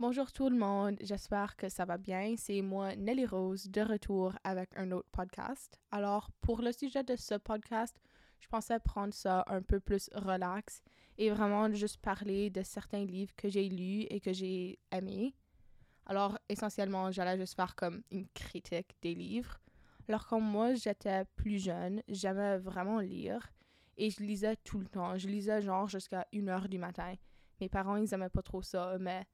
Bonjour tout le monde, j'espère que ça va bien. C'est moi, Nelly Rose, de retour avec un autre podcast. Alors, pour le sujet de ce podcast, je pensais prendre ça un peu plus relax et vraiment juste parler de certains livres que j'ai lus et que j'ai aimés. Alors, essentiellement, j'allais juste faire comme une critique des livres. Alors, quand moi, j'étais plus jeune, j'aimais vraiment lire et je lisais tout le temps. Je lisais genre jusqu'à 1h du matin. Mes parents, ils aimaient pas trop ça, mais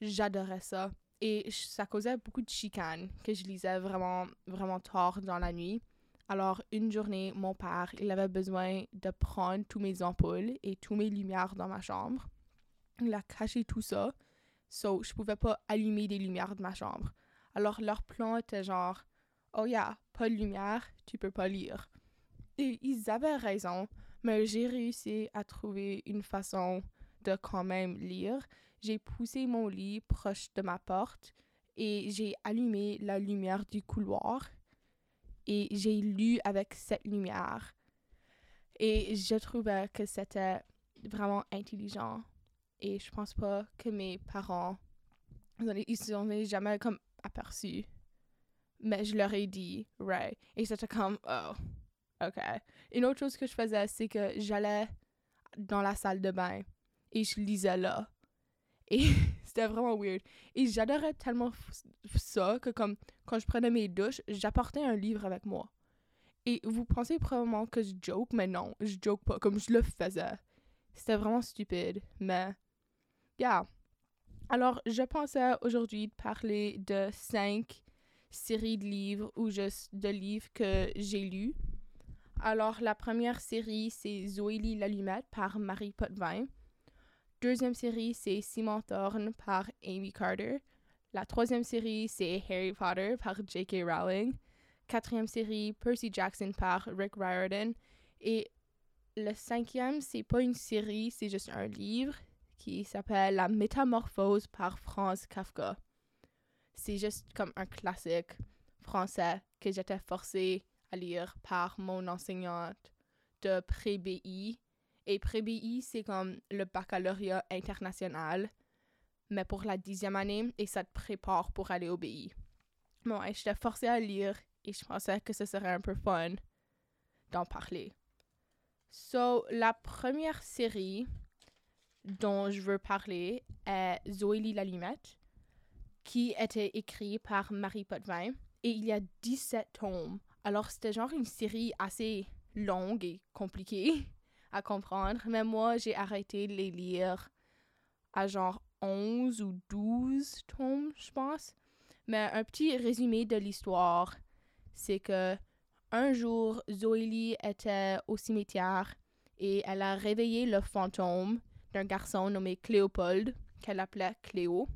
j'adorais ça. Et ça causait beaucoup de chicanes que je lisais vraiment, vraiment tard dans la nuit. Alors, une journée, mon père, il avait besoin de prendre tous mes ampoules et tous mes lumières dans ma chambre. Il a caché tout ça. So, je pouvais pas allumer des lumières de ma chambre. Alors, leur plan était genre, oh yeah, pas de lumière, tu peux pas lire. Et ils avaient raison, mais j'ai réussi à trouver une façon de quand même lire j'ai poussé mon lit proche de ma porte et j'ai allumé la lumière du couloir et j'ai lu avec cette lumière. Et je trouvais que c'était vraiment intelligent. Et je pense pas que mes parents, ils se jamais comme aperçus. Mais je leur ai dit, right. Et c'était comme, oh, ok. Une autre chose que je faisais, c'est que j'allais dans la salle de bain et je lisais là. C'était vraiment weird. Et j'adorais tellement ça que comme quand je prenais mes douches, j'apportais un livre avec moi. Et vous pensez probablement que je joke, mais non, je joke pas, comme je le faisais. C'était vraiment stupide, mais yeah. Alors, je pensais aujourd'hui parler de cinq séries de livres ou juste de livres que j'ai lus. Alors, la première série, c'est Zoélie l'allumette par Marie Potvin. Deuxième série, c'est Simon Thorne par Amy Carter. La troisième série, c'est Harry Potter par J.K. Rowling. Quatrième série, Percy Jackson par Rick Riordan. Et le cinquième, c'est pas une série, c'est juste un livre qui s'appelle La Métamorphose par Franz Kafka. C'est juste comme un classique français que j'étais forcée à lire par mon enseignante de pré-BI et pré-BI, c'est comme le baccalauréat international, mais pour la dixième année, et ça te prépare pour aller au BI. Bon, je j'étais forcée à lire et je pensais que ce serait un peu fun d'en parler. So, la première série dont je veux parler est Zoélie l'allumette, qui était écrite par Marie Potvin, et il y a 17 tomes. Alors, c'était genre une série assez longue et compliquée à comprendre. Mais moi, j'ai arrêté de les lire à genre 11 ou 12 tomes, je pense. Mais un petit résumé de l'histoire, c'est que un jour, Zoélie était au cimetière et elle a réveillé le fantôme d'un garçon nommé Cléopold, qu'elle appelait Cléo.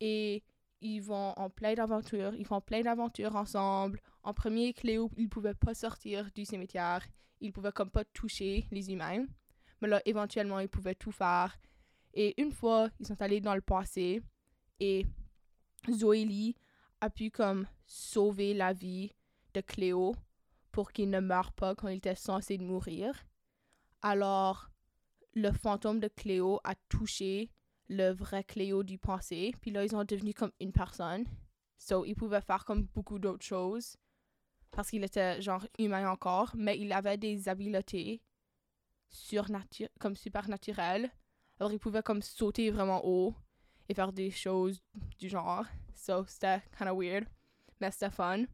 Et ils vont en plein d'aventure, ils font plein d'aventures ensemble. En premier, Cléo, il pouvait pas sortir du cimetière il pouvait comme pas toucher les humains. Mais là, éventuellement, il pouvait tout faire. Et une fois, ils sont allés dans le passé et Zoélie a pu comme sauver la vie de Cléo pour qu'il ne meure pas quand il était censé mourir. Alors, le fantôme de Cléo a touché le vrai Cléo du passé. Puis là, ils sont devenus comme une personne. So, ils pouvaient faire comme beaucoup d'autres choses parce qu'il était genre humain encore, mais il avait des habiletés comme supernaturelles. Alors il pouvait comme sauter vraiment haut et faire des choses du genre. So c'était kind of weird, mais c'était fun.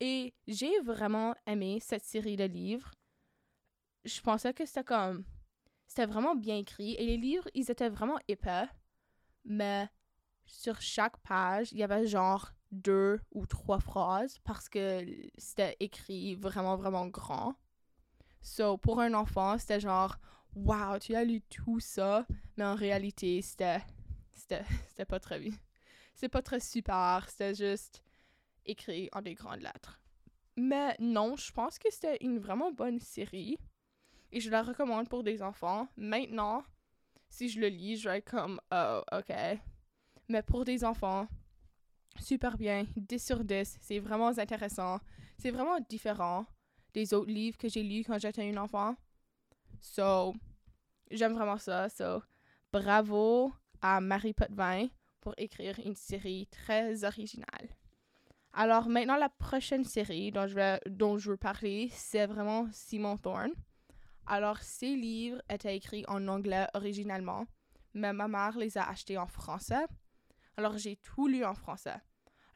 Et j'ai vraiment aimé cette série de livres. Je pensais que c'était comme c'était vraiment bien écrit et les livres ils étaient vraiment épais, mais sur chaque page il y avait genre deux ou trois phrases parce que c'était écrit vraiment, vraiment grand. So, pour un enfant, c'était genre, wow, tu as lu tout ça, mais en réalité, c'était, c'était, pas très bien. C'est pas très super, c'était juste écrit en des grandes lettres. Mais non, je pense que c'était une vraiment bonne série et je la recommande pour des enfants. Maintenant, si je le lis, je vais être comme, oh, ok. Mais pour des enfants, super bien, 10 sur 10. C'est vraiment intéressant. C'est vraiment différent des autres livres que j'ai lus quand j'étais une enfant. So, j'aime vraiment ça. So, bravo à Marie Potvin pour écrire une série très originale. Alors maintenant, la prochaine série dont je, vais, dont je veux parler, c'est vraiment Simon Thorne. Alors, ces livres étaient écrits en anglais originalement, mais ma mère les a achetés en français. Alors, j'ai tout lu en français.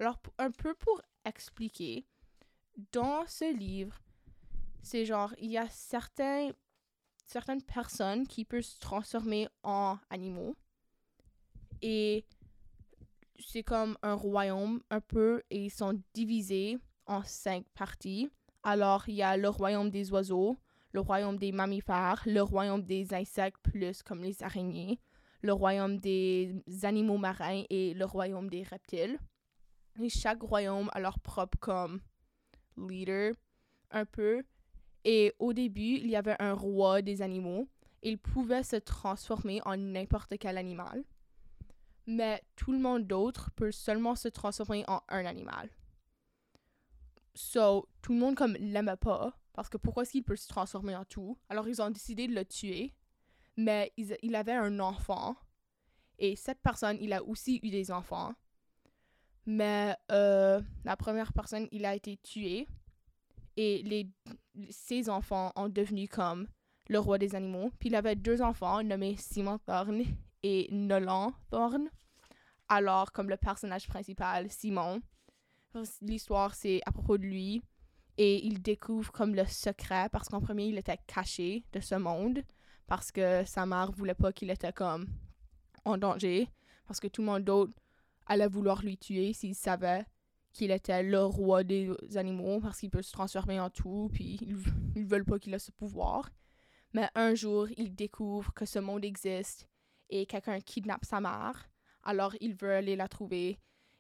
Alors, un peu pour expliquer, dans ce livre, c'est genre, il y a certaines personnes qui peuvent se transformer en animaux. Et c'est comme un royaume un peu et ils sont divisés en cinq parties. Alors, il y a le royaume des oiseaux, le royaume des mammifères, le royaume des insectes plus comme les araignées, le royaume des animaux marins et le royaume des reptiles. Et chaque royaume a leur propre comme leader un peu. Et au début, il y avait un roi des animaux. Il pouvait se transformer en n'importe quel animal mais tout le monde d'autre peut seulement se transformer en un animal. So, tout le monde comme l'aimait pas, parce que pourquoi est-ce qu'il peut se transformer en tout? Alors ils ont décidé de le tuer, mais il avait un enfant, et cette personne, il a aussi eu des enfants, mais euh, la première personne, il a été tué, et les, ses enfants ont devenu comme le roi des animaux. Puis il avait deux enfants nommés Simon Thorne et Nolan Thorne. Alors, comme le personnage principal, Simon, l'histoire c'est à propos de lui et il découvre comme le secret parce qu'en premier il était caché de ce monde parce que sa mère voulait pas qu'il était comme en danger parce que tout le monde d'autre allait vouloir lui tuer s'il savait qu'il était le roi des animaux parce qu'il peut se transformer en tout puis ils, ils veulent pas qu'il ait ce pouvoir. Mais un jour, il découvre que ce monde existe et quelqu'un kidnappe sa mère. Alors, il veut aller la trouver.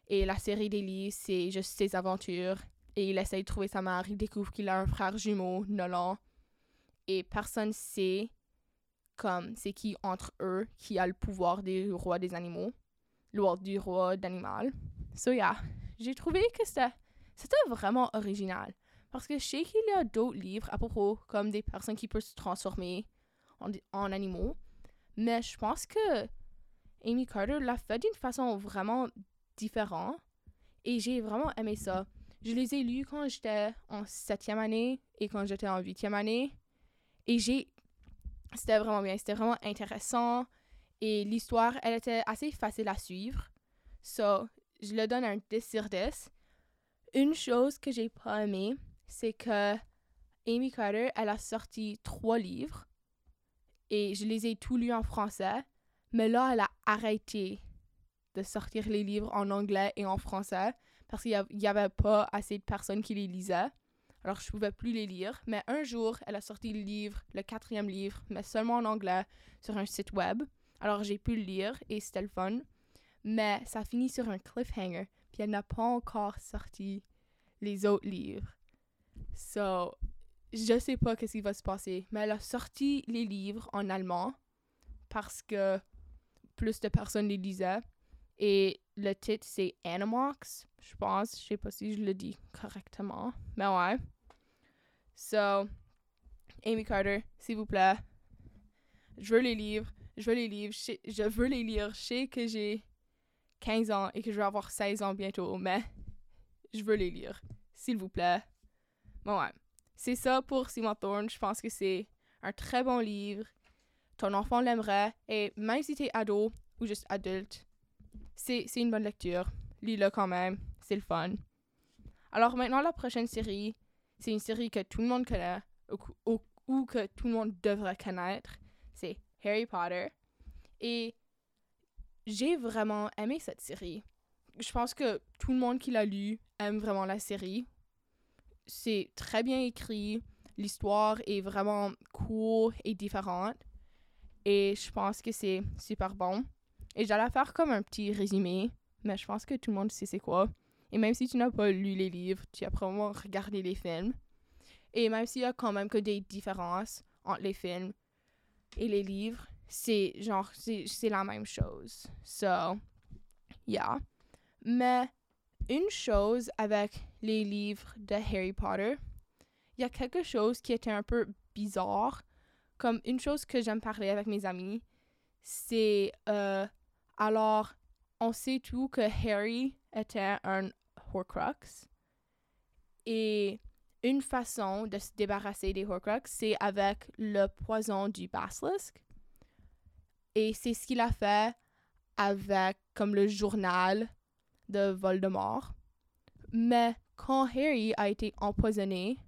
Et la série des c'est juste ses aventures. Et il essaye de trouver sa mère. Il découvre qu'il a un frère jumeau, Nolan. Et personne sait comme c'est qui entre eux qui a le pouvoir des rois des animaux. Le du roi d'animal. So yeah, j'ai trouvé que c'était, c'était vraiment original. Parce que je sais qu'il y a d'autres livres à propos comme des personnes qui peuvent se transformer en, en animaux. Mais je pense que Amy Carter l'a fait d'une façon vraiment différente. Et j'ai vraiment aimé ça. Je les ai lus quand j'étais en septième année et quand j'étais en huitième année. Et j'ai... C'était vraiment bien. C'était vraiment intéressant. Et l'histoire, elle était assez facile à suivre. So, je le donne un 10 sur 10. Une chose que j'ai pas aimé, c'est que Amy Carter, elle a sorti trois livres et je les ai tous lus en français. Mais là, elle a arrêté de sortir les livres en anglais et en français parce qu'il n'y avait pas assez de personnes qui les lisaient. Alors, je ne pouvais plus les lire. Mais un jour, elle a sorti le livre, le quatrième livre, mais seulement en anglais, sur un site web. Alors, j'ai pu le lire et c'était le fun. Mais ça finit sur un cliffhanger. Puis elle n'a pas encore sorti les autres livres. So, je sais pas qu'est-ce qui va se passer, mais elle a sorti les livres en allemand parce que plus de personnes les lisaient. Et le titre, c'est Animax, je pense. Je sais pas si je le dis correctement, mais ouais. So, Amy Carter, s'il vous plaît, je veux les livres. Je veux les livres. Je, veux les lire. Je sais que j'ai 15 ans et que je vais avoir 16 ans bientôt, mais je veux les lire. S'il vous plaît. Bon, ouais. C'est ça pour Simon Thorne. Je pense que c'est un très bon livre. Ton enfant l'aimerait. Et même si t'es ado ou juste adulte, c'est une bonne lecture. Lis-le quand même. C'est le fun. Alors maintenant, la prochaine série, c'est une série que tout le monde connaît ou, ou que tout le monde devrait connaître. C'est Harry Potter. Et j'ai vraiment aimé cette série. Je pense que tout le monde qui l'a lu aime vraiment la série c'est très bien écrit. L'histoire est vraiment cool et différente. Et je pense que c'est super bon. Et j'allais faire comme un petit résumé, mais je pense que tout le monde sait c'est quoi. Et même si tu n'as pas lu les livres, tu as probablement regardé les films. Et même s'il y a quand même que des différences entre les films et les livres, c'est genre, c'est la même chose. So, yeah. Mais une chose avec les livres de Harry Potter, il y a quelque chose qui était un peu bizarre. Comme une chose que j'aime parler avec mes amis, c'est euh, Alors, on sait tout que Harry était un Horcrux. Et une façon de se débarrasser des Horcrux, c'est avec le poison du basilisk. Et c'est ce qu'il a fait avec comme le journal de Voldemort. Mais quand Harry a été empoisonné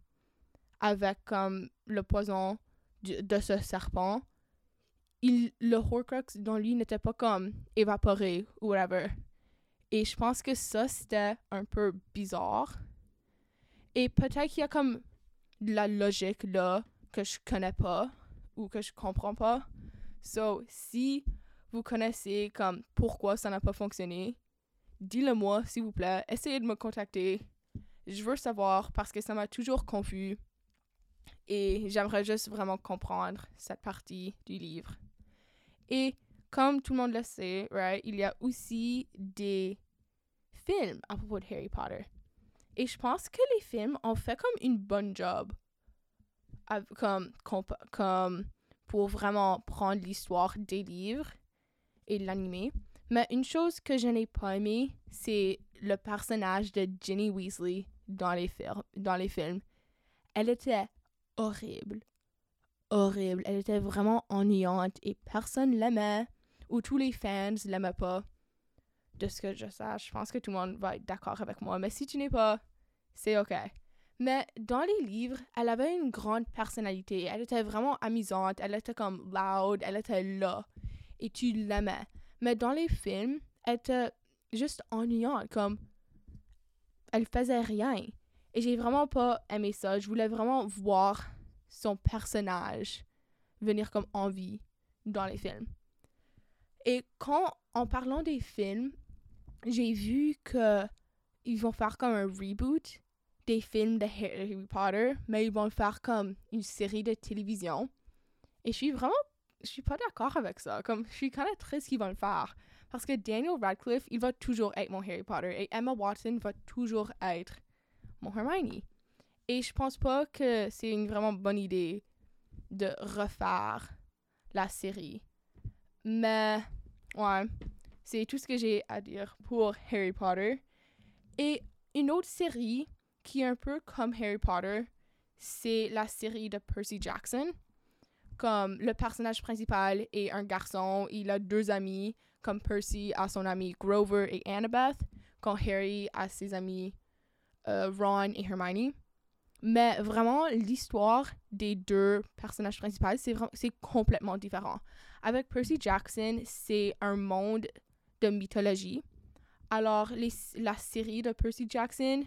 avec comme le poison de ce serpent, il, le Horcrux dans lui n'était pas comme évaporé ou whatever. Et je pense que ça, c'était un peu bizarre. Et peut-être qu'il y a comme de la logique là que je connais pas ou que je comprends pas. So, si vous connaissez comme pourquoi ça n'a pas fonctionné, dis-le moi, s'il vous plaît. Essayez de me contacter. Je veux savoir parce que ça m'a toujours confus. Et j'aimerais juste vraiment comprendre cette partie du livre. Et comme tout le monde le sait, right, il y a aussi des films à propos de Harry Potter. Et je pense que les films ont fait comme une bonne job. Comme, pour vraiment prendre l'histoire des livres et l'animer. Mais une chose que je n'ai pas aimé, c'est le personnage de Ginny Weasley dans les, dans les films. Elle était horrible. Horrible. Elle était vraiment ennuyante et personne l'aimait. Ou tous les fans l'aimaient pas. De ce que je sache, je pense que tout le monde va être d'accord avec moi. Mais si tu n'es pas, c'est ok. Mais dans les livres, elle avait une grande personnalité. Elle était vraiment amusante. Elle était comme loud. Elle était là. Et tu l'aimais. Mais dans les films, elle était juste ennuyante. Comme, elle faisait rien. Et j'ai vraiment pas aimé ça. Je voulais vraiment voir son personnage venir comme en vie dans les films. Et quand, en parlant des films, j'ai vu que ils vont faire comme un reboot des films de Harry Potter, mais ils vont faire comme une série de télévision. Et je suis vraiment, je suis pas d'accord avec ça. Comme, je suis quand même triste qu'ils vont le faire. Parce que Daniel Radcliffe, il va toujours être mon Harry Potter et Emma Watson va toujours être mon Hermione. Et je pense pas que c'est une vraiment bonne idée de refaire la série. Mais, ouais, c'est tout ce que j'ai à dire pour Harry Potter. Et une autre série qui est un peu comme Harry Potter, c'est la série de Percy Jackson. Comme le personnage principal est un garçon, il a deux amis, comme Percy a son ami Grover et Annabeth, quand Harry a ses amis euh, Ron et Hermione. Mais vraiment, l'histoire des deux personnages principaux, c'est, c'est complètement différent. Avec Percy Jackson, c'est un monde de mythologie. Alors, la série de Percy Jackson,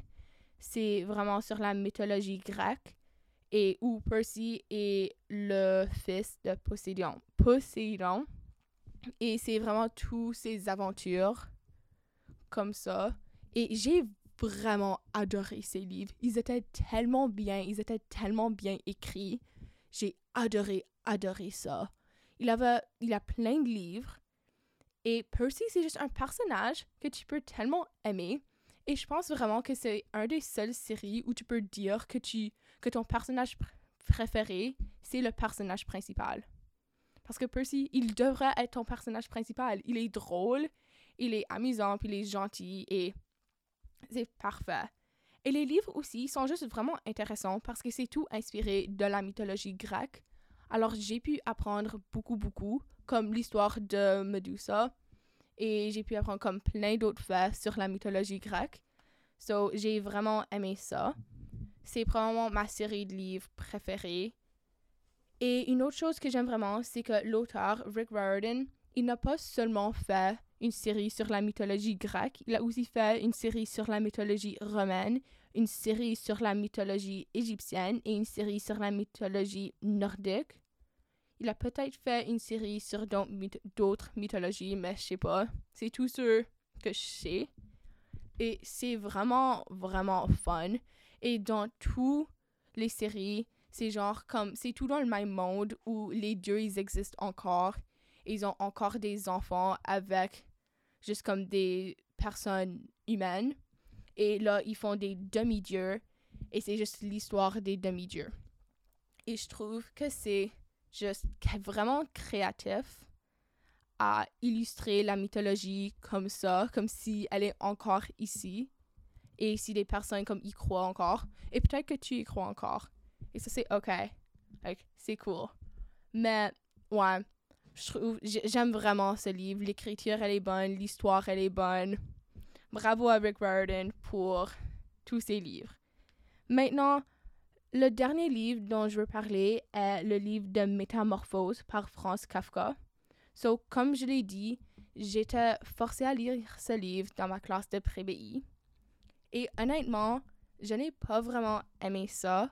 c'est vraiment sur la mythologie grecque et où Percy est le fils de Poséidon. Poséidon. Et c'est vraiment toutes ses aventures comme ça. Et j'ai vraiment adoré ces livres. Ils étaient tellement bien, ils étaient tellement bien écrits. J'ai adoré, adoré ça. Il, avait, il a plein de livres. Et Percy, c'est juste un personnage que tu peux tellement aimer. Et je pense vraiment que c'est un des seules séries où tu peux dire que, tu, que ton personnage préféré, c'est le personnage principal. Parce que Percy, il devrait être ton personnage principal. Il est drôle, il est amusant, puis il est gentil et c'est parfait. Et les livres aussi sont juste vraiment intéressants parce que c'est tout inspiré de la mythologie grecque. Alors j'ai pu apprendre beaucoup, beaucoup, comme l'histoire de Medusa. Et j'ai pu apprendre comme plein d'autres faits sur la mythologie grecque. So j'ai vraiment aimé ça. C'est probablement ma série de livres préférée. Et une autre chose que j'aime vraiment, c'est que l'auteur, Rick Riordan, il n'a pas seulement fait une série sur la mythologie grecque, il a aussi fait une série sur la mythologie romaine, une série sur la mythologie égyptienne et une série sur la mythologie nordique. Il a peut-être fait une série sur d'autres mythologies, mais je sais pas. C'est tout ce que je sais. Et c'est vraiment, vraiment fun. Et dans toutes les séries, c'est genre comme, c'est tout dans le même monde où les dieux, ils existent encore. ils ont encore des enfants avec juste comme des personnes humaines. Et là, ils font des demi-dieux. Et c'est juste l'histoire des demi-dieux. Et je trouve que c'est juste vraiment créatif à illustrer la mythologie comme ça, comme si elle est encore ici. Et si des personnes comme y croient encore. Et peut-être que tu y crois encore. Et ça, c'est OK. C'est cool. Mais, ouais, je trouve, j'aime vraiment ce livre. L'écriture, elle est bonne. L'histoire, elle est bonne. Bravo à Rick Riordan pour tous ses livres. Maintenant, le dernier livre dont je veux parler est le livre de Métamorphose par Franz Kafka. So, comme je l'ai dit, j'étais forcée à lire ce livre dans ma classe de pré-BI. Et honnêtement, je n'ai pas vraiment aimé ça.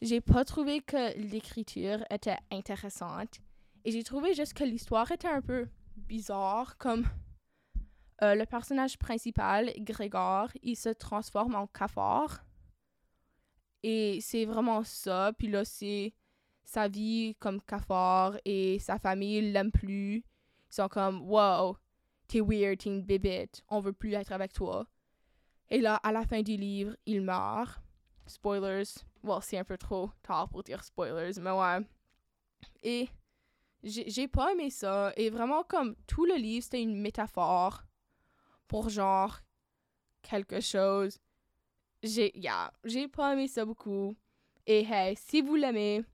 J'ai pas trouvé que l'écriture était intéressante. Et j'ai trouvé juste que l'histoire était un peu bizarre, comme euh, le personnage principal, Grégor, il se transforme en cafard. Et c'est vraiment ça. Puis là, c'est sa vie comme cafard et sa famille l'aime plus. Ils sont comme, wow, t'es weird, t'es une on veut plus être avec toi. Et là, à la fin du livre, il meurt. Spoilers. Well, c'est un peu trop tard pour dire spoilers, mais ouais. Et j'ai pas aimé ça. Et vraiment, comme tout le livre, c'était une métaphore pour genre quelque chose. J'ai yeah, j'ai pas aimé ça beaucoup. Et hey, si vous l'aimez,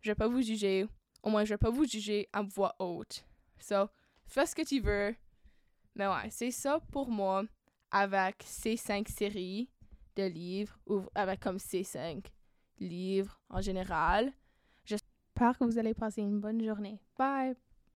je vais pas vous juger. Au moins, je vais pas vous juger à voix haute. So, fais ce que tu veux. Mais ouais, c'est ça pour moi avec ces cinq séries de livres ou avec comme ces cinq livres en général. J'espère que vous allez passer une bonne journée. Bye!